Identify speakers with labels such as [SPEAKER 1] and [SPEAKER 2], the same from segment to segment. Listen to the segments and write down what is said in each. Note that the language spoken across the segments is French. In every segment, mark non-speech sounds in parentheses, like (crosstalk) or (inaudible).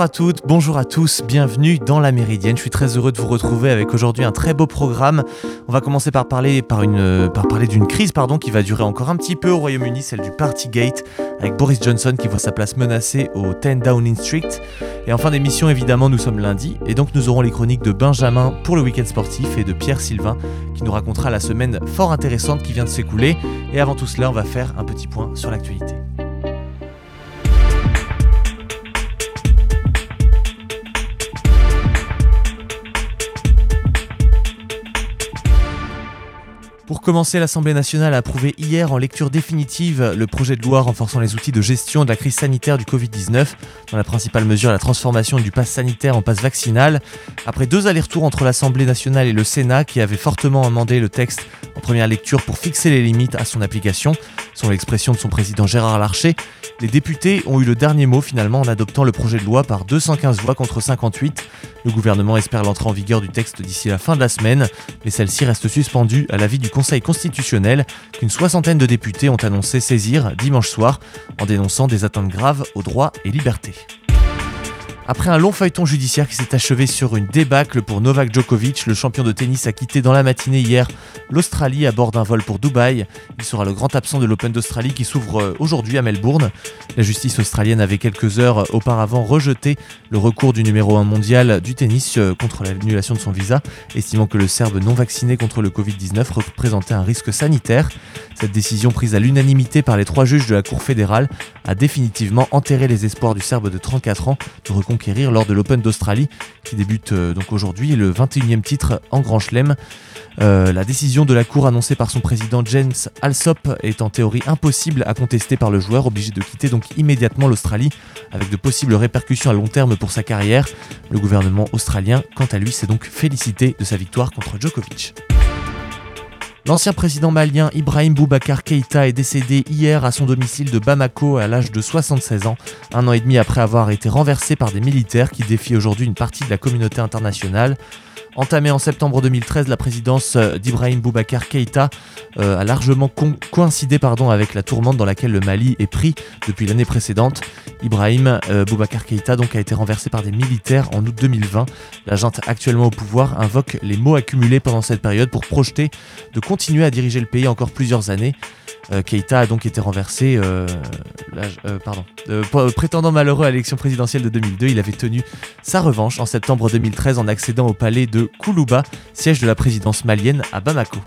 [SPEAKER 1] Bonjour à toutes, bonjour à tous, bienvenue dans la Méridienne. Je suis très heureux de vous retrouver avec aujourd'hui un très beau programme. On va commencer par parler, par une, par parler d'une crise pardon, qui va durer encore un petit peu au Royaume-Uni, celle du Partygate, avec Boris Johnson qui voit sa place menacée au 10 Downing Street. Et en fin d'émission, évidemment, nous sommes lundi, et donc nous aurons les chroniques de Benjamin pour le week-end sportif et de Pierre Sylvain qui nous racontera la semaine fort intéressante qui vient de s'écouler. Et avant tout cela, on va faire un petit point sur l'actualité. Pour commencer, l'Assemblée nationale a approuvé hier en lecture définitive le projet de loi renforçant les outils de gestion de la crise sanitaire du Covid-19, dont la principale mesure la transformation du pass sanitaire en passe vaccinal. Après deux allers-retours entre l'Assemblée nationale et le Sénat, qui avait fortement amendé le texte en première lecture pour fixer les limites à son application, selon l'expression de son président Gérard Larcher, les députés ont eu le dernier mot finalement en adoptant le projet de loi par 215 voix contre 58. Le gouvernement espère l'entrée en vigueur du texte d'ici la fin de la semaine, mais celle-ci reste suspendue à l'avis du Conseil constitutionnel qu'une soixantaine de députés ont annoncé saisir dimanche soir en dénonçant des atteintes graves aux droits et libertés. Après un long feuilleton judiciaire qui s'est achevé sur une débâcle pour Novak Djokovic, le champion de tennis a quitté dans la matinée hier l'Australie à bord d'un vol pour Dubaï. Il sera le grand absent de l'Open d'Australie qui s'ouvre euh, aujourd'hui à Melbourne. La justice australienne avait quelques heures auparavant rejeté le recours du numéro 1 mondial du tennis euh, contre l'annulation de son visa, estimant que le Serbe non vacciné contre le Covid-19 représentait un risque sanitaire. Cette décision prise à l'unanimité par les trois juges de la Cour fédérale a définitivement enterré les espoirs du Serbe de 34 ans de lors de l'Open d'Australie qui débute euh, donc aujourd'hui le 21e titre en Grand Chelem. Euh, la décision de la Cour annoncée par son président James Alsop est en théorie impossible à contester par le joueur, obligé de quitter donc immédiatement l'Australie, avec de possibles répercussions à long terme pour sa carrière. Le gouvernement australien, quant à lui, s'est donc félicité de sa victoire contre Djokovic. L'ancien président malien Ibrahim Boubacar Keïta est décédé hier à son domicile de Bamako à l'âge de 76 ans, un an et demi après avoir été renversé par des militaires qui défient aujourd'hui une partie de la communauté internationale. Entamée en septembre 2013, la présidence euh, d'Ibrahim Boubacar Keïta euh, a largement coïncidé pardon, avec la tourmente dans laquelle le Mali est pris depuis l'année précédente. Ibrahim euh, Boubacar Keïta donc, a été renversé par des militaires en août 2020. La junte actuellement au pouvoir invoque les mots accumulés pendant cette période pour projeter de continuer à diriger le pays encore plusieurs années. Euh, Keïta a donc été renversé, euh, euh, pardon, prétendant malheureux à l'élection présidentielle de 2002, il avait tenu sa revanche en septembre 2013 en accédant au palais de Koulouba, siège de la présidence malienne à Bamako.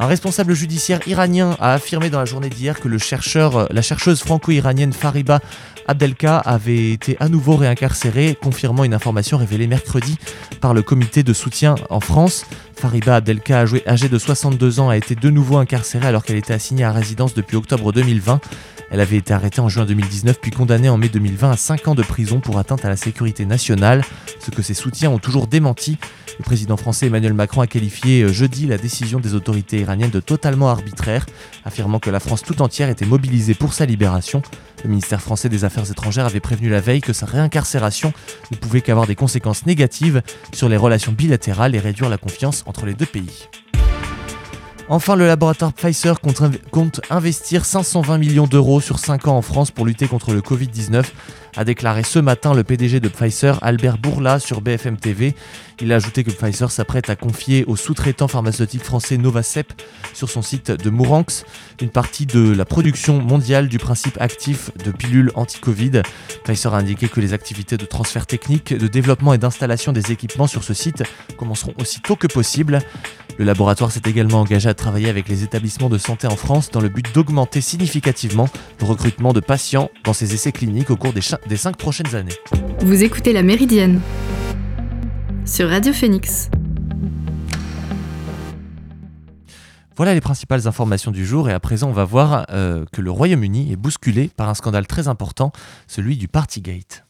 [SPEAKER 1] Un responsable judiciaire iranien a affirmé dans la journée d'hier que la chercheuse franco-iranienne Fariba Abdelka avait été à nouveau réincarcérée, confirmant une information révélée mercredi par le comité de soutien en France. Fariba Abdelka, âgée de 62 ans, a été de nouveau incarcérée alors qu'elle était assignée à résidence depuis octobre 2020. Elle avait été arrêtée en juin 2019 puis condamnée en mai 2020 à 5 ans de prison pour atteinte à la sécurité nationale, ce que ses soutiens ont toujours démenti. Le président français Emmanuel Macron a qualifié euh, jeudi la décision des autorités iraniennes de totalement arbitraire, affirmant que la France tout entière était mobilisée pour sa libération. Le ministère français des Affaires étrangères avait prévenu la veille que sa réincarcération ne pouvait qu'avoir des conséquences négatives sur les relations bilatérales et réduire la confiance entre les deux pays. Enfin, le laboratoire Pfizer compte investir 520 millions d'euros sur 5 ans en France pour lutter contre le Covid-19 a déclaré ce matin le PDG de Pfizer, Albert Bourla, sur BFM TV. Il a ajouté que Pfizer s'apprête à confier au sous-traitant pharmaceutique français Novacep sur son site de Mouranx une partie de la production mondiale du principe actif de pilules anti-Covid. Pfizer a indiqué que les activités de transfert technique, de développement et d'installation des équipements sur ce site commenceront aussi tôt que possible. Le laboratoire s'est également engagé à travailler avec les établissements de santé en France dans le but d'augmenter significativement le recrutement de patients dans ces essais cliniques au cours des, des cinq prochaines années.
[SPEAKER 2] Vous écoutez La Méridienne sur Radio Phoenix.
[SPEAKER 1] Voilà les principales informations du jour et à présent on va voir euh, que le Royaume-Uni est bousculé par un scandale très important, celui du Partygate.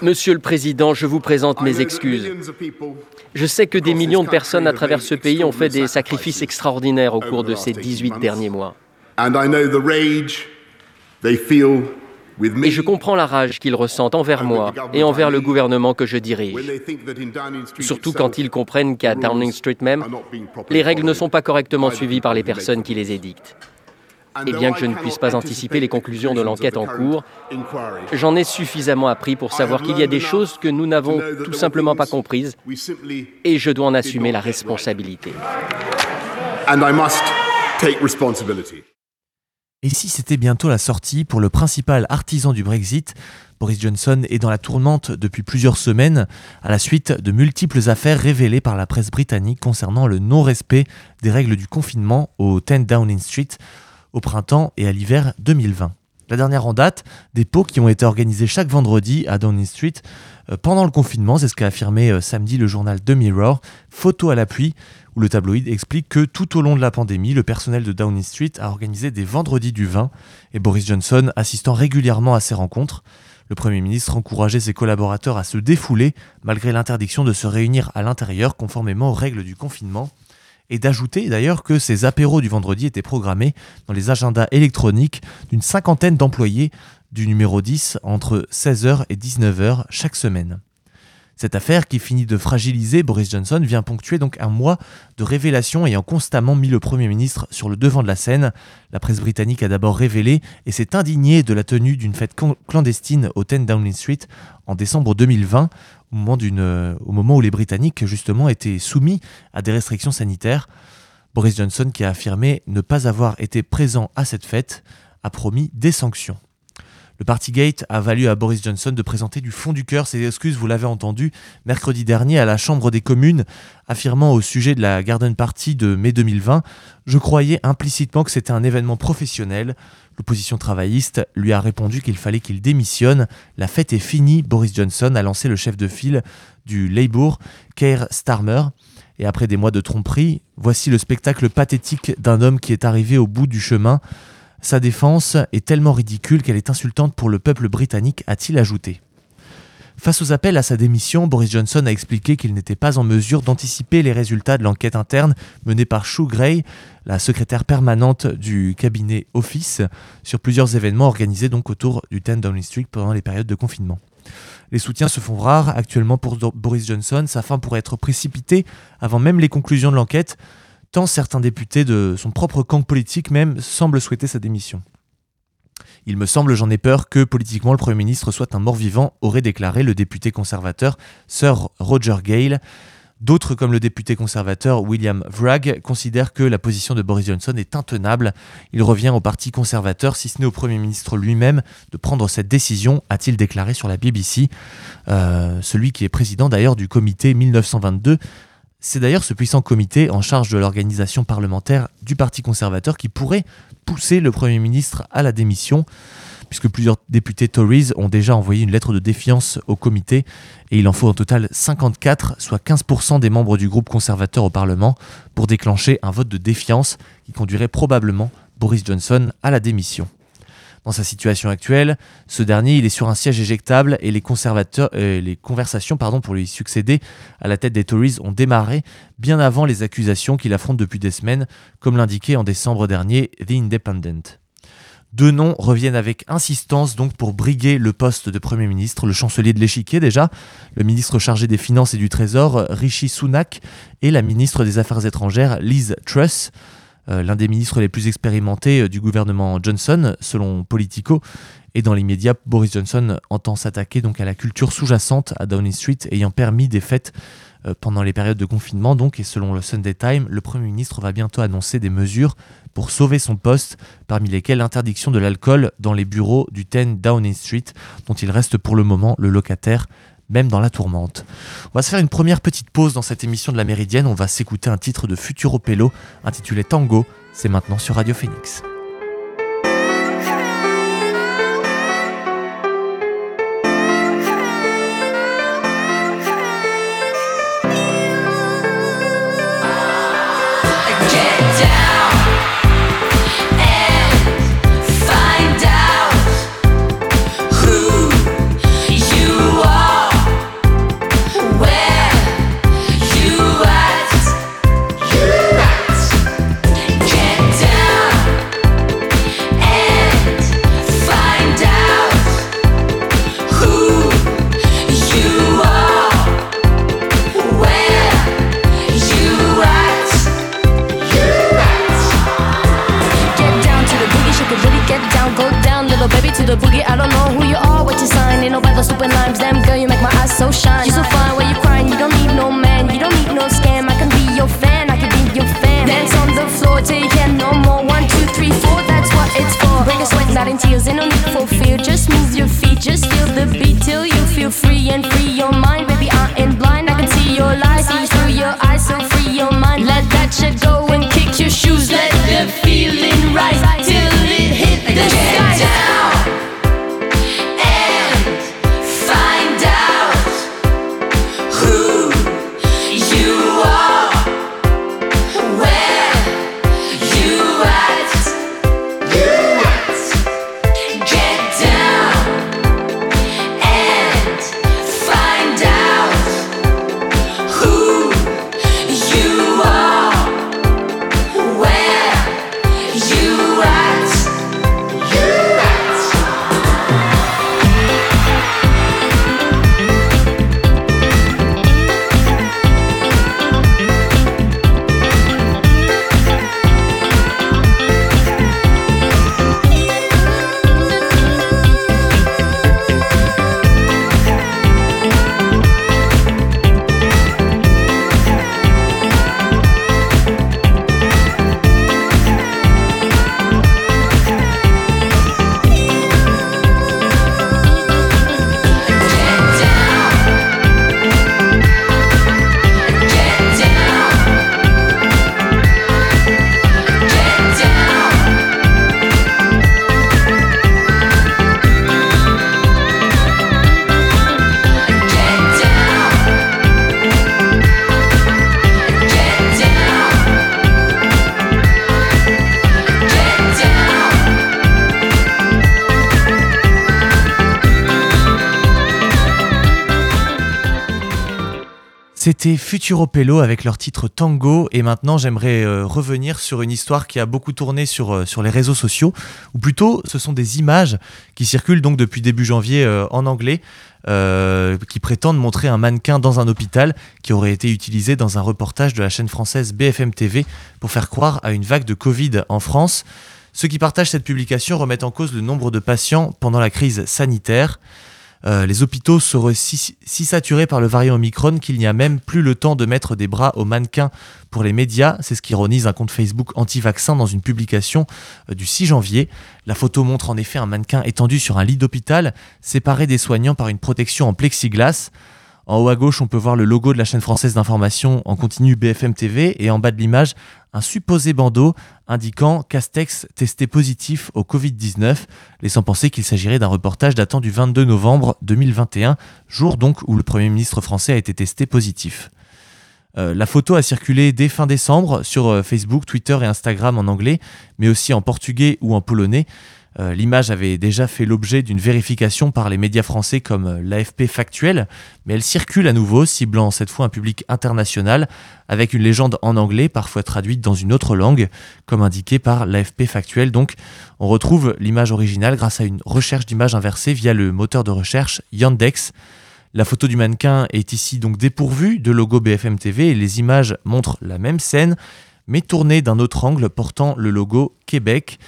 [SPEAKER 3] Monsieur le Président, je vous présente mes excuses. Je sais que des millions de personnes à travers ce pays ont fait des sacrifices extraordinaires au cours de ces 18 derniers mois. Et je comprends la rage qu'ils ressentent envers moi et envers le gouvernement que je dirige. Surtout quand ils comprennent qu'à Downing Street même, les règles ne sont pas correctement suivies par les personnes qui les édictent. Et bien que je ne puisse pas anticiper les conclusions de l'enquête en cours, j'en ai suffisamment appris pour savoir qu'il y a des choses que nous n'avons tout simplement pas comprises et je dois en assumer la responsabilité.
[SPEAKER 1] Et si c'était bientôt la sortie pour le principal artisan du Brexit, Boris Johnson est dans la tourmente depuis plusieurs semaines à la suite de multiples affaires révélées par la presse britannique concernant le non-respect des règles du confinement au 10 Downing Street au printemps et à l'hiver 2020. La dernière en date, des pots qui ont été organisés chaque vendredi à Downing Street euh, pendant le confinement, c'est ce qu'a affirmé euh, samedi le journal The Mirror, photo à l'appui, où le tabloïd explique que tout au long de la pandémie, le personnel de Downing Street a organisé des vendredis du vin, et Boris Johnson assistant régulièrement à ces rencontres. Le Premier ministre encourageait ses collaborateurs à se défouler, malgré l'interdiction de se réunir à l'intérieur conformément aux règles du confinement et d'ajouter d'ailleurs que ces apéros du vendredi étaient programmés dans les agendas électroniques d'une cinquantaine d'employés du numéro 10 entre 16h et 19h chaque semaine. Cette affaire qui finit de fragiliser Boris Johnson vient ponctuer donc un mois de révélations ayant constamment mis le Premier ministre sur le devant de la scène. La presse britannique a d'abord révélé et s'est indignée de la tenue d'une fête clandestine au 10 Downing Street en décembre 2020 au moment, euh, au moment où les Britanniques justement étaient soumis à des restrictions sanitaires. Boris Johnson, qui a affirmé ne pas avoir été présent à cette fête, a promis des sanctions. Le Partygate a valu à Boris Johnson de présenter du fond du cœur ses excuses, vous l'avez entendu, mercredi dernier à la Chambre des communes, affirmant au sujet de la Garden Party de mai 2020 Je croyais implicitement que c'était un événement professionnel. L'opposition travailliste lui a répondu qu'il fallait qu'il démissionne. La fête est finie, Boris Johnson a lancé le chef de file du Labour, Keir Starmer. Et après des mois de tromperie, voici le spectacle pathétique d'un homme qui est arrivé au bout du chemin. Sa défense est tellement ridicule qu'elle est insultante pour le peuple britannique, a-t-il ajouté. Face aux appels à sa démission, Boris Johnson a expliqué qu'il n'était pas en mesure d'anticiper les résultats de l'enquête interne menée par Sue Gray, la secrétaire permanente du cabinet Office, sur plusieurs événements organisés donc autour du 10 Downing Street pendant les périodes de confinement. Les soutiens se font rares actuellement pour Boris Johnson, sa fin pourrait être précipitée avant même les conclusions de l'enquête, tant certains députés de son propre camp politique même semblent souhaiter sa démission. Il me semble, j'en ai peur, que politiquement le Premier ministre soit un mort-vivant, aurait déclaré le député conservateur Sir Roger Gale. D'autres, comme le député conservateur William Vragg, considèrent que la position de Boris Johnson est intenable. Il revient au Parti conservateur, si ce n'est au Premier ministre lui-même, de prendre cette décision, a-t-il déclaré sur la BBC. Euh, celui qui est président d'ailleurs du comité 1922 c'est d'ailleurs ce puissant comité en charge de l'organisation parlementaire du Parti conservateur qui pourrait pousser le Premier ministre à la démission, puisque plusieurs députés Tories ont déjà envoyé une lettre de défiance au comité, et il en faut en total 54, soit 15% des membres du groupe conservateur au Parlement, pour déclencher un vote de défiance qui conduirait probablement Boris Johnson à la démission. Dans sa situation actuelle, ce dernier il est sur un siège éjectable et les, euh, conversations pour lui succéder à la tête des Tories ont démarré bien avant les accusations qu'il affronte depuis des semaines, comme l'indiquait en décembre dernier The Independent. Deux noms reviennent avec insistance donc pour briguer le poste de Premier ministre, le chancelier de l'échiquier déjà, le ministre chargé des Finances et du Trésor, Rishi Sunak, et la ministre des Affaires étrangères, Liz Truss. Euh, l'un des ministres les plus expérimentés euh, du gouvernement Johnson, selon Politico. Et dans l'immédiat, Boris Johnson entend s'attaquer donc à la culture sous-jacente à Downing Street, ayant permis des fêtes euh, pendant les périodes de confinement. Donc, et selon le Sunday Times, le Premier ministre va bientôt annoncer des mesures pour sauver son poste, parmi lesquelles l'interdiction de l'alcool dans les bureaux du 10 Downing Street, dont il reste pour le moment le locataire même dans la tourmente. On va se faire une première petite pause dans cette émission de la Méridienne. On va s'écouter un titre de Futuro Pelo intitulé Tango. C'est maintenant sur Radio Phoenix. C'était Futuro Pello avec leur titre Tango et maintenant j'aimerais euh, revenir sur une histoire qui a beaucoup tourné sur, euh, sur les réseaux sociaux ou plutôt ce sont des images qui circulent donc depuis début janvier euh, en anglais qui prétendent montrer un mannequin dans un hôpital qui aurait été utilisé dans un reportage de la chaîne française BFM TV pour faire croire à une vague de Covid en France. Ceux qui partagent cette publication remettent en cause le nombre de patients pendant la crise sanitaire. Euh, les hôpitaux seraient si, saturés par le variant Omicron qu'il n'y a même plus le temps de mettre des bras aux mannequins pour les médias. C'est ce qu'ironise un compte Facebook anti-vaccin dans une publication euh, du 6 janvier. La photo montre en effet un mannequin étendu sur un lit d'hôpital, séparé des soignants par une protection en plexiglas. En haut à gauche, on peut voir le logo de la chaîne française d'information en continu BFM TV et en bas de l'image, un supposé bandeau indiquant Castex testé positif au Covid-19, laissant penser qu'il s'agirait d'un reportage datant du 22 novembre 2021, jour donc où le Premier ministre français a été testé positif. Euh, la photo a circulé dès fin décembre sur euh, Facebook, Twitter et Instagram en anglais, mais aussi en portugais ou en polonais. Euh, L'image avait déjà fait l'objet d'une vérification par les médias français comme euh, l'AFP Factuel, mais elle circule à nouveau, ciblant cette fois un public international, avec une légende en anglais, parfois traduite dans une autre langue, comme indiqué par l'AFP Factuel. Donc on retrouve l'image originale grâce à une recherche d'image inversée via le moteur de recherche Yandex. La photo du mannequin est ici donc dépourvue de logo BFM TV et les images montrent la même scène, mais tournée d'un autre angle portant le logo Québec.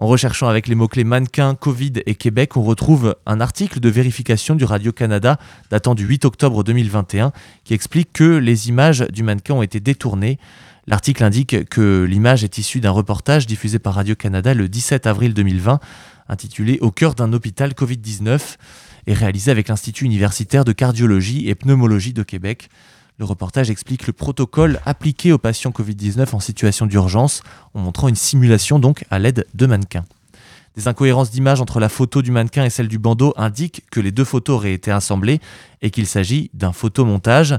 [SPEAKER 1] En recherchant avec les mots-clés mannequin, Covid et Québec, on retrouve un article de vérification du Radio-Canada datant du 8 octobre 2021 qui explique que les images du mannequin ont été détournées. L'article indique que l'image est issue d'un reportage diffusé par Radio-Canada le 17 avril 2020 intitulé Au cœur d'un hôpital Covid-19 et réalisé avec l'Institut universitaire de cardiologie et pneumologie de Québec. Le reportage explique le protocole appliqué aux patients Covid-19 en situation d'urgence, en montrant une simulation donc à l'aide de mannequins. Des incohérences d'image entre la photo du mannequin et celle du bandeau indiquent que les deux photos auraient été assemblées et qu'il s'agit d'un photomontage.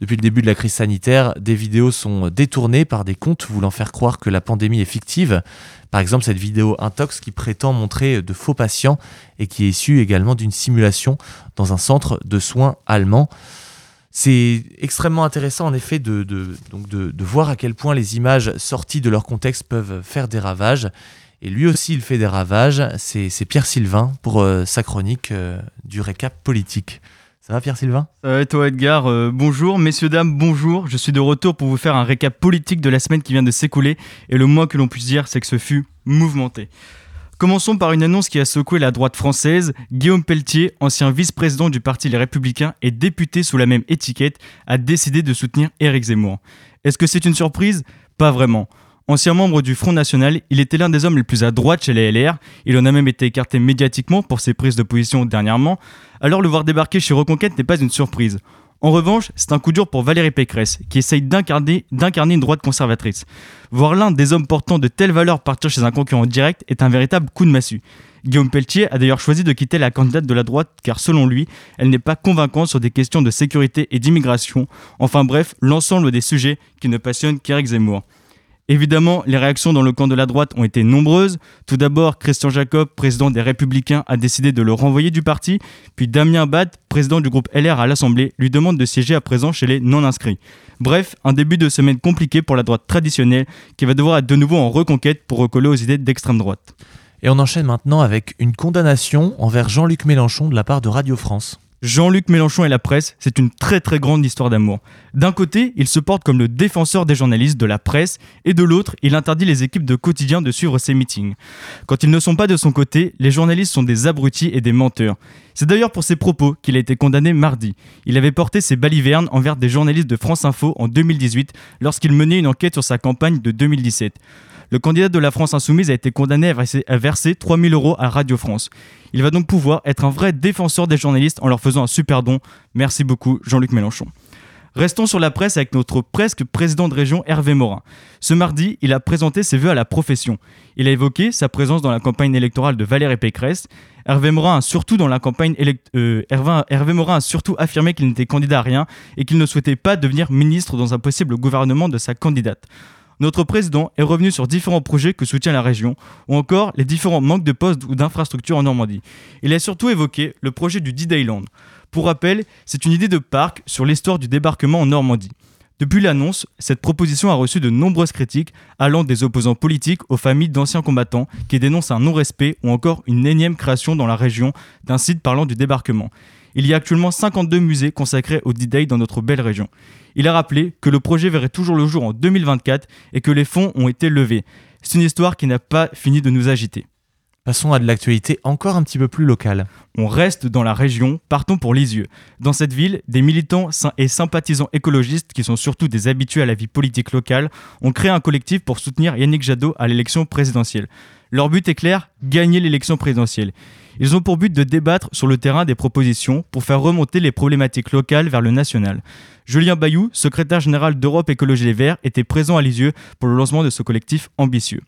[SPEAKER 1] Depuis le début de la crise sanitaire, des vidéos sont détournées par des comptes voulant faire croire que la pandémie est fictive. Par exemple, cette vidéo Intox qui prétend montrer de faux patients et qui est issue également d'une simulation dans un centre de soins allemand. C'est extrêmement intéressant en effet de, voir à quel point les images sorties de leur contexte peuvent faire des ravages. Et lui aussi, il fait des ravages. C'est Pierre Sylvain pour euh, sa chronique euh, du récap politique. Ça va Pierre Sylvain?
[SPEAKER 4] Toi Edgar? Euh, Bonjour, messieurs, dames, bonjour. Je suis de retour pour vous faire un récap politique de la semaine qui vient de s'écouler. Et le moins que l'on puisse dire, c'est que ce fut mouvementé. Commençons par une annonce qui a secoué la droite française. Guillaume Pelletier, ancien vice-président du parti Les Républicains et député sous la même étiquette, a décidé de soutenir Éric Zemmour. Est-ce que c'est une surprise? Pas vraiment. Ancien membre du Front National, il était l'un des hommes les plus à droite chez les LR. Il en a même été écarté médiatiquement pour ses prises de position dernièrement. Alors le voir débarquer chez Reconquête n'est pas une surprise. En revanche, c'est un coup dur pour Valérie Pécresse, qui essaye d'incarner, une droite conservatrice. Voir l'un des hommes portant de telles valeurs partir chez un concurrent direct est un véritable coup de massue. Guillaume Pelletier a d'ailleurs choisi de quitter la candidate de la droite car selon lui, elle n'est pas convaincante sur des questions de sécurité et d'immigration. Enfin bref, l'ensemble des sujets qui ne passionnent qu'Éric Zemmour. Évidemment, les réactions dans le camp de la droite ont été nombreuses. Tout d'abord, Christian Jacob, président des Républicains, a décidé de le renvoyer du parti. Puis Damien Abad, président du groupe LR à l'Assemblée, lui demande de siéger à présent chez les non-inscrits. Bref, un début de semaine compliqué pour la droite traditionnelle qui va devoir être de nouveau en reconquête pour recoller aux idées d'extrême droite.
[SPEAKER 1] Et on enchaîne maintenant avec une condamnation envers Jean-Luc Mélenchon de la part de Radio France.
[SPEAKER 4] Jean-Luc Mélenchon et la presse, c'est une très très grande histoire d'amour. D'un côté, il se porte comme le défenseur des journalistes, de la presse, et de l'autre, il interdit les équipes de quotidien de suivre ses meetings. Quand ils ne sont pas de son côté, les journalistes sont des abrutis et des menteurs. C'est d'ailleurs pour ses propos qu'il a été condamné mardi. Il avait porté ses balivernes envers des journalistes de France Info en 2018 lorsqu'il menait une enquête sur sa campagne de 2017. Le candidat de la France Insoumise a été condamné à verser, 3000 euros à Radio France. Il va donc pouvoir être un vrai défenseur des journalistes en leur faisant un super don. Merci beaucoup, Jean-Luc Mélenchon. Restons sur la presse avec notre presque président de région Hervé Morin. Ce mardi, il a présenté ses vœux à la profession. Il a évoqué sa présence dans la campagne électorale de Valérie Pécresse. Euh, Hervé Morin a surtout affirmé qu'il n'était candidat à rien et qu'il ne souhaitait pas devenir ministre dans un possible gouvernement de sa candidate notre président est revenu sur différents projets que soutient la région, ou encore les différents manques de postes ou d'infrastructures en Normandie. Il a surtout évoqué le projet du D-Dayland. Pour rappel, c'est une idée de parc sur l'histoire du débarquement en Normandie. Depuis l'annonce, cette proposition a reçu de nombreuses critiques, allant des opposants politiques aux familles d'anciens combattants qui dénoncent un non-respect ou encore une énième création dans la région d'un site parlant du débarquement. Il y a actuellement 52 musées consacrés au D-Day dans notre belle région. Il a rappelé que le projet verrait toujours le jour en 2024 et que les fonds ont été levés. C'est une histoire qui n'a pas fini de nous agiter.
[SPEAKER 1] Passons à de l'actualité encore un petit peu plus locale.
[SPEAKER 4] On reste dans la région, partons pour Lisieux. Dans cette ville, des militants et sympathisants écologistes, qui sont surtout des habitués à la vie politique locale, ont créé un collectif pour soutenir Yannick Jadot à l'élection présidentielle. Leur but est clair, gagner l'élection présidentielle. Ils ont pour but de débattre sur le terrain des propositions pour faire remonter les problématiques locales vers le national. Julien Bayou, secrétaire général d'Europe Écologie Les Verts, était présent à Lisieux pour le lancement de ce collectif ambitieux.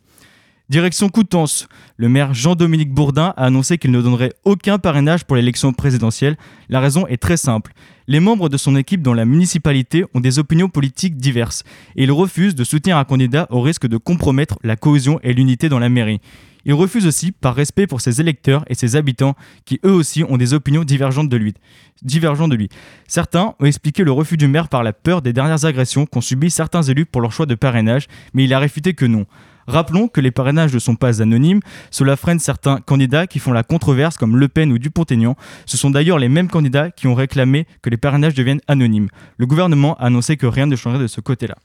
[SPEAKER 4] Direction Coutances, le maire Jean-Dominique Bourdin a annoncé qu'il ne donnerait aucun parrainage pour l'élection présidentielle. La raison est très simple. Les membres de son équipe dans la municipalité ont des opinions politiques diverses et il refuse de soutenir un candidat au risque de compromettre la cohésion et l'unité dans la mairie. Il refuse aussi par respect pour ses électeurs et ses habitants qui eux aussi ont des opinions divergentes de lui. Divergentes de lui. Certains ont expliqué le refus du maire par la peur des dernières agressions qu'ont subies certains élus pour leur choix de parrainage, mais il a réfuté que non. Rappelons que les parrainages ne sont pas anonymes, cela freine certains candidats qui font la controverse comme Le Pen ou Dupont-Aignan. Ce sont d'ailleurs les mêmes candidats qui ont réclamé que les parrainages deviennent anonymes. Le gouvernement a annoncé que rien ne changerait de ce côté-là.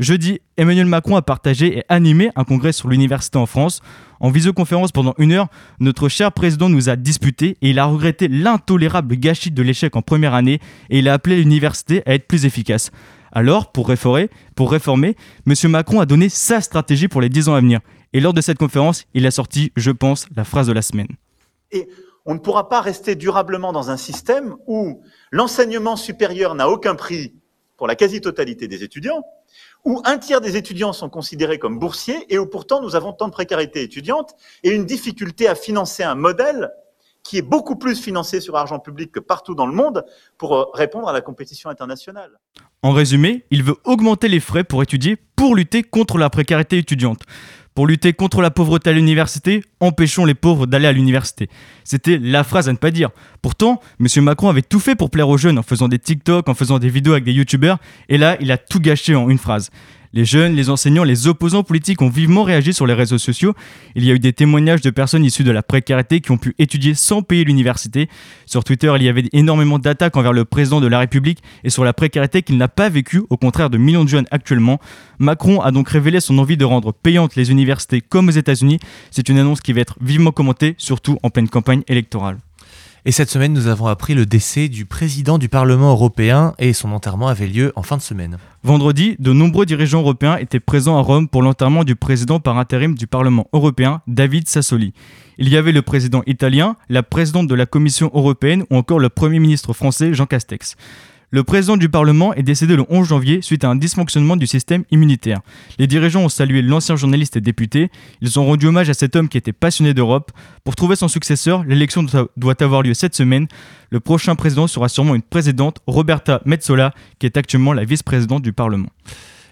[SPEAKER 4] Jeudi, Emmanuel Macron a partagé et animé un congrès sur l'université en France. En visioconférence pendant une heure, notre cher président nous a disputé et il a regretté l'intolérable gâchis de l'échec en première année et il a appelé l'université à être plus efficace. Alors, pour réformer, pour réformer, M. Macron a donné sa stratégie pour les 10 ans à venir. Et lors de cette conférence, il a sorti, je pense, la phrase de la semaine.
[SPEAKER 5] Et on ne pourra pas rester durablement dans un système où l'enseignement supérieur n'a aucun prix pour la quasi-totalité des étudiants, où un tiers des étudiants sont considérés comme boursiers et où pourtant nous avons tant de précarité étudiante et une difficulté à financer un modèle qui est beaucoup plus financé sur argent public que partout dans le monde pour euh, répondre à la compétition internationale.
[SPEAKER 4] En résumé, il veut augmenter les frais pour étudier pour lutter contre la précarité étudiante. Pour lutter contre la pauvreté à l'université, empêchons les pauvres d'aller à l'université. C'était la phrase à ne pas dire. Pourtant, M. Macron avait tout fait pour plaire aux jeunes en faisant des TikTok, en faisant des vidéos avec des youtubeurs, et là, il a tout gâché en une phrase. Les jeunes, les enseignants, les opposants politiques ont vivement réagi sur les réseaux sociaux. Il y a eu des témoignages de personnes issues de la précarité qui ont pu étudier sans payer l'université. Sur Twitter, il y avait énormément d'attaques envers le président de la République et sur la précarité qu'il n'a pas vécue, au contraire de millions de jeunes actuellement. Macron a donc révélé son envie de rendre payantes les universités comme aux États-Unis. C'est une annonce qui va être vivement commentée, surtout en pleine campagne électorale.
[SPEAKER 1] Et cette semaine, nous avons appris le décès du président du Parlement européen et son enterrement avait lieu en fin de semaine.
[SPEAKER 4] Vendredi, de nombreux dirigeants européens étaient présents à Rome pour l'enterrement du président par intérim du Parlement européen, David Sassoli. Il y avait le président italien, la présidente de la Commission européenne ou encore le Premier ministre français Jean Castex. Le président du Parlement est décédé le 11 janvier suite à un dysfonctionnement du système immunitaire. Les dirigeants ont salué l'ancien journaliste et député. Ils ont rendu hommage à cet homme qui était passionné d'Europe. Pour trouver son successeur, l'élection doit avoir lieu cette semaine. Le prochain président sera sûrement une présidente, Roberta Metsola, qui est actuellement la vice-présidente du Parlement.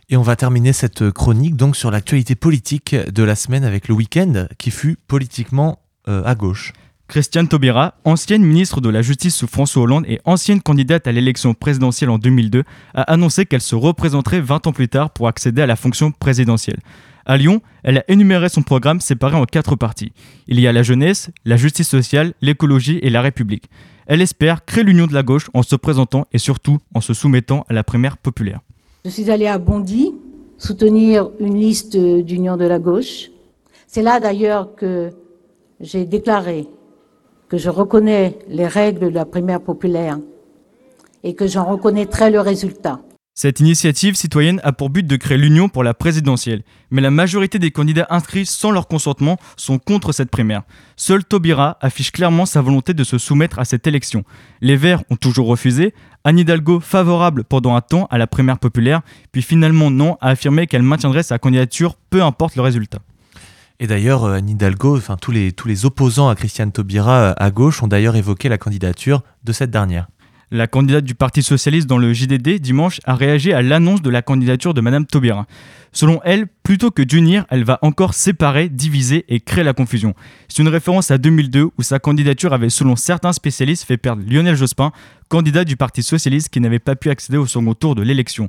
[SPEAKER 1] Et on va terminer cette chronique donc sur l'actualité politique de la semaine avec le week-end qui fut politiquement euh, à gauche.
[SPEAKER 4] Christiane Taubira, ancienne ministre de la Justice sous François Hollande et ancienne candidate à l'élection présidentielle en 2002, a annoncé qu'elle se représenterait 20 ans plus tard pour accéder à la fonction présidentielle. À Lyon, elle a énuméré son programme séparé en quatre parties. Il y a la jeunesse, la justice sociale, l'écologie et la République. Elle espère créer l'union de la gauche en se présentant et surtout en se soumettant à la primaire populaire.
[SPEAKER 6] Je suis allée à Bondy soutenir une liste d'union de la gauche. C'est là d'ailleurs que j'ai déclaré que je reconnais les règles de la primaire populaire et que j'en reconnaîtrai le résultat.
[SPEAKER 4] Cette initiative citoyenne a pour but de créer l'union pour la présidentielle, mais la majorité des candidats inscrits sans leur consentement sont contre cette primaire. Seul Taubira affiche clairement sa volonté de se soumettre à cette élection. Les Verts ont toujours refusé, Anne Hidalgo favorable pendant un temps à la primaire populaire, puis finalement non, a affirmé qu'elle maintiendrait sa candidature peu importe le résultat.
[SPEAKER 1] Et d'ailleurs, euh, Anne Hidalgo, enfin tous les, opposants à Christiane Taubira euh, à gauche ont d'ailleurs évoqué la candidature de cette dernière.
[SPEAKER 4] La candidate du Parti Socialiste dans le JDD dimanche a réagi à l'annonce de la candidature de Madame Taubira. Selon elle, plutôt que d'unir, elle va encore séparer, diviser et créer la confusion. C'est une référence à 2002 où sa candidature avait, selon certains spécialistes, fait perdre Lionel Jospin, candidat du Parti Socialiste qui n'avait pas pu accéder au second tour de l'élection.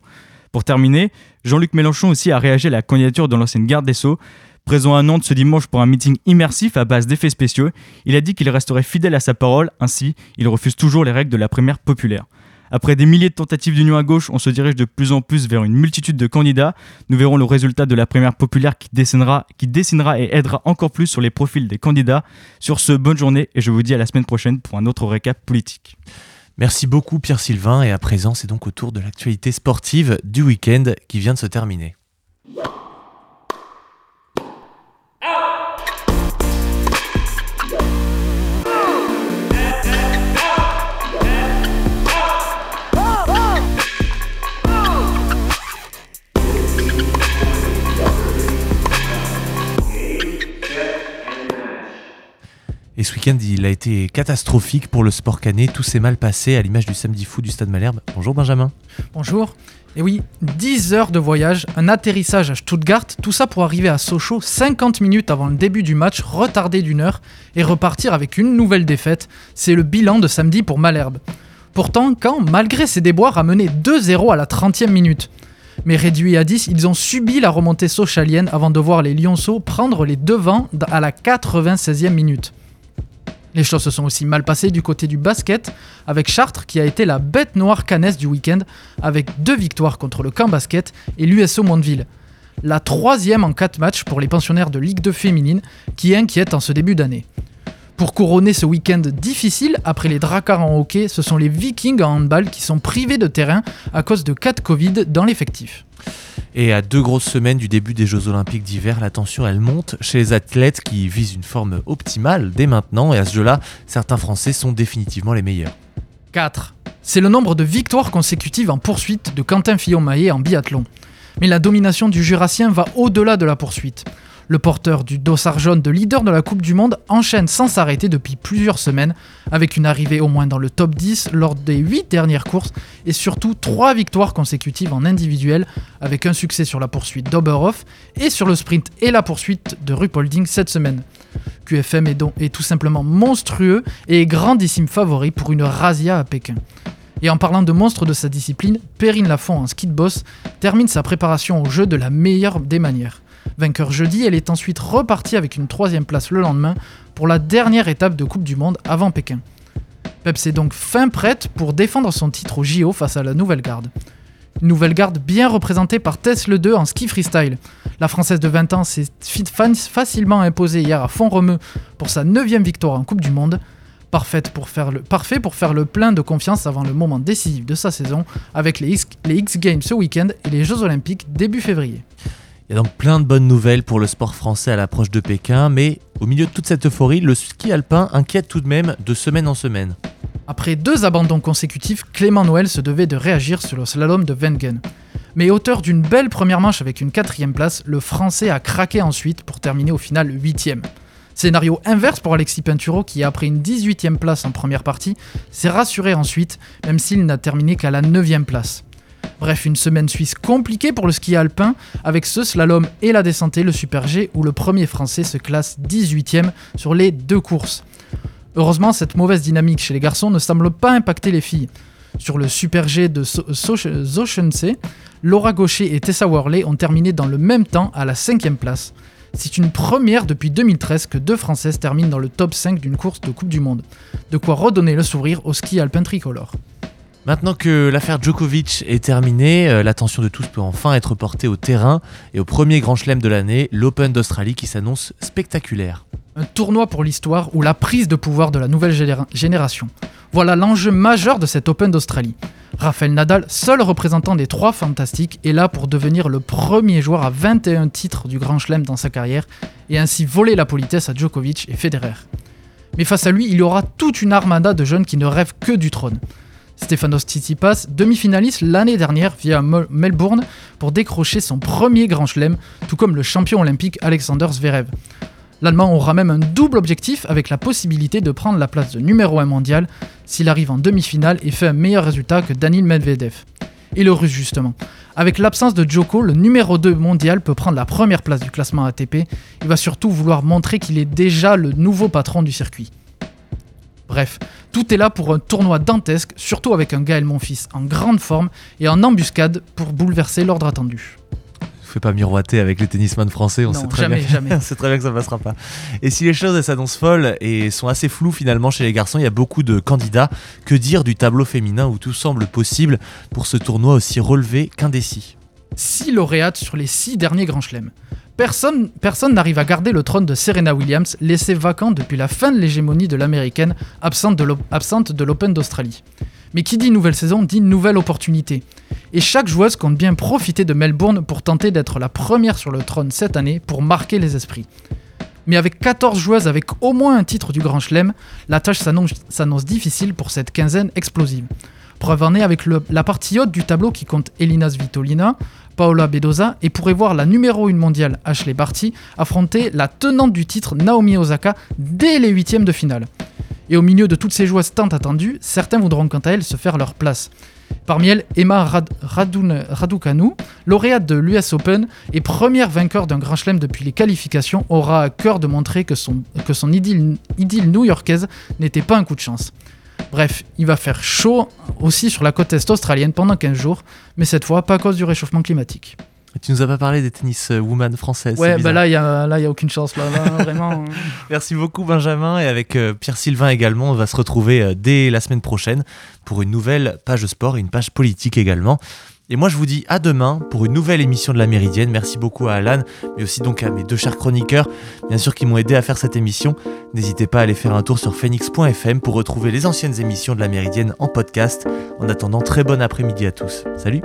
[SPEAKER 4] Pour terminer, Jean-Luc Mélenchon aussi a réagi à la candidature de l'ancienne garde des Sceaux. Présent à Nantes ce dimanche pour un meeting immersif à base d'effets spéciaux, il a dit qu'il resterait fidèle à sa parole, ainsi il refuse toujours les règles de la primaire populaire. Après des milliers de tentatives d'union à gauche, on se dirige de plus en plus vers une multitude de candidats. Nous verrons le résultat de la primaire populaire qui dessinera, qui dessinera et aidera encore plus sur les profils des candidats. Sur ce, bonne journée et je vous dis à la semaine prochaine pour un autre récap politique.
[SPEAKER 1] Merci beaucoup Pierre Sylvain et à présent c'est donc au tour de l'actualité sportive du week-end qui vient de se terminer. Il a été catastrophique pour le sport canet. Tout s'est mal passé à l'image du samedi fou du Stade Malherbe. Bonjour Benjamin.
[SPEAKER 7] Bonjour. Et oui, 10 heures de voyage, un atterrissage à Stuttgart, tout ça pour arriver à Sochaux 50 minutes avant le début du match, retardé d'une heure, et repartir avec une nouvelle défaite. C'est le bilan de samedi pour Malherbe. Pourtant, quand, malgré ses déboires, a mené 2-0 à la 30e minute. Mais réduits à 10, ils ont subi la remontée sochalienne avant de voir les Lyonceaux prendre les devants à la 96e minute. Les choses se sont aussi mal passées du côté du basket, avec Chartres qui a été la bête noire canesse du week-end, avec deux victoires contre le camp basket et l'USO Mondeville. La troisième en 4 matchs pour les pensionnaires de Ligue 2 féminine, qui inquiète en ce début d'année. Pour couronner ce week-end difficile, après les Dracars en hockey, ce sont les Vikings en handball qui sont privés de terrain à cause de cas Covid dans l'effectif.
[SPEAKER 1] Et à deux grosses semaines du début des Jeux Olympiques d'hiver, la tension elle monte chez les athlètes qui visent une forme optimale dès maintenant. Et à ce jeu-là, certains Français sont définitivement les meilleurs.
[SPEAKER 7] 4. C'est le nombre de victoires consécutives en poursuite de Quentin Fillon-Maillet en biathlon. Mais la domination du Jurassien va au-delà de la poursuite. Le porteur du dossard jaune de leader de la Coupe du Monde enchaîne sans s'arrêter depuis plusieurs semaines, avec une arrivée au moins dans le top 10 lors des 8 dernières courses et surtout 3 victoires consécutives en individuel, avec un succès sur la poursuite d'Oberhof et sur le sprint et la poursuite de Rupolding cette semaine. QFM est, donc, tout simplement monstrueux et grandissime favori pour une razzia à Pékin. Et en parlant de monstre de sa discipline, Perrine Lafont en ski de boss termine sa préparation au jeu de la meilleure des manières. Vainqueur jeudi, elle est ensuite repartie avec une troisième place le lendemain pour la dernière étape de Coupe du Monde avant Pékin. Peps est donc fin prête pour défendre son titre au JO face à la nouvelle garde. Une nouvelle garde bien représentée par Tess Le 2 en ski freestyle. La Française de 20 ans s'est facilement imposée hier à Font-Romeu pour sa 9 victoire en Coupe du Monde. Parfaite pour faire le, parfait pour faire le plein de confiance avant le moment décisif de sa saison avec les X, les X Games ce week-end et les Jeux Olympiques début février.
[SPEAKER 1] Il y a donc plein de bonnes nouvelles pour le sport français à l'approche de Pékin, mais au milieu de toute cette euphorie, le ski alpin inquiète tout de même de semaine en semaine.
[SPEAKER 7] Après deux abandons consécutifs, Clément Noël se devait de réagir sur le slalom de Wengen. Mais auteur d'une belle première manche avec une quatrième place, le Français a craqué ensuite pour terminer au final huitième. Scénario inverse pour Alexis Pinturo qui, après une 18e place en première partie, s'est rassuré ensuite, même s'il n'a terminé qu'à la 9e place. Bref, une semaine suisse compliquée pour le ski alpin, avec ce slalom et la descente le Super G, où le premier français se classe 18ème sur les deux courses. Heureusement, cette mauvaise dynamique chez les garçons ne semble pas impacter les filles. Sur le Super G de Zochensee, Laura Gaucher et Tessa Worley ont terminé dans le même temps à la 5ème place. C'est une première depuis 2013 que deux Françaises terminent dans le top 5 d'une course de Coupe du Monde. De quoi redonner le sourire au ski alpin tricolore.
[SPEAKER 1] Maintenant que l'affaire Djokovic est terminée, euh, l'attention de tous peut enfin être portée au terrain et au premier grand chelem de l'année, l'Open d'Australie qui s'annonce spectaculaire.
[SPEAKER 7] Un tournoi pour l'histoire ou la prise de pouvoir de la nouvelle génération. Voilà l'enjeu majeur de cet Open d'Australie. Raphaël Nadal, seul représentant des trois fantastiques, est là pour devenir le premier joueur à 21 titres du Grand Chelem dans sa carrière et ainsi voler la politesse à Djokovic et Federer. Mais face à lui, il y aura toute une armada de jeunes qui ne rêvent que du trône. Stefanos Tsitsipas, demi-finaliste l'année dernière via Melbourne pour décrocher son premier grand chelem, tout comme le champion olympique Alexander Zverev. L'Allemand aura même un double objectif avec la possibilité de prendre la place de numéro 1 mondial s'il arrive en demi-finale et fait un meilleur résultat que Danil Medvedev. Et le russe justement. Avec l'absence de Djoko, le numéro 2 mondial peut prendre la première place du classement ATP. Il va surtout vouloir montrer qu'il est déjà le nouveau patron du circuit. Bref, tout est là pour un tournoi dantesque, surtout avec un Gaël Monfils en grande forme et en embuscade pour bouleverser l'ordre attendu.
[SPEAKER 1] Fais pas miroiter avec les tennisman français, on sait très
[SPEAKER 7] jamais,
[SPEAKER 1] bien,
[SPEAKER 7] jamais. (laughs)
[SPEAKER 1] très bien que ça passera pas. Et si les choses s'annoncent folles et sont assez floues finalement chez les garçons, il y a beaucoup de candidats. Que dire du tableau féminin où tout semble possible pour ce tournoi aussi relevé qu'indécis?
[SPEAKER 7] Six lauréates sur les six derniers grands chelems. Personne, n'arrive à garder le trône de Serena Williams, laissé vacant depuis la fin de l'hégémonie de l'américaine, absente de l'Open d'Australie. Mais qui dit nouvelle saison dit nouvelle opportunité. Et chaque joueuse compte bien profiter de Melbourne pour tenter d'être la première sur le trône cette année pour marquer les esprits. Mais avec 14 joueuses avec au moins un titre du Grand Chelem, la tâche s'annonce difficile pour cette quinzaine explosive. Preuve en est avec la partie haute du tableau qui compte Elina Svitolina, Paola Bedoza et pourrait voir la numéro 1 mondiale Ashley Barty affronter la tenante du titre Naomi Osaka dès les huitièmes de finale. Et au milieu de toutes ces joueuses tant attendues, certains voudront quant à elles se faire leur place. Parmi elles, Emma Rad Raducanu, lauréate de l'US Open et première vainqueur d'un grand chelem depuis les qualifications, aura à cœur de montrer que son, idylle new-yorkaise n'était pas un coup de chance. Bref, il va faire chaud aussi sur la côte est australienne pendant 15 jours, mais cette fois pas à cause du réchauffement climatique.
[SPEAKER 1] tu nous as pas parlé des tennis euh, woman françaises.
[SPEAKER 7] Ouais, bah là, il n'y a, a aucune chance. Là, (laughs) vraiment. Hein.
[SPEAKER 1] Merci beaucoup, Benjamin. Et avec euh, Pierre-Sylvain également, on va se retrouver euh, dès la semaine prochaine pour une nouvelle page sport et une page politique également. Et moi, je vous dis à demain pour une nouvelle émission de la Méridienne. Merci beaucoup à Alan, mais aussi donc à mes deux chers chroniqueurs, bien sûr, qui m'ont aidé à faire cette émission. N'hésitez pas à aller faire un tour sur phoenix.fm pour retrouver les anciennes émissions de la Méridienne en podcast. En attendant, très bon après-midi à tous. Salut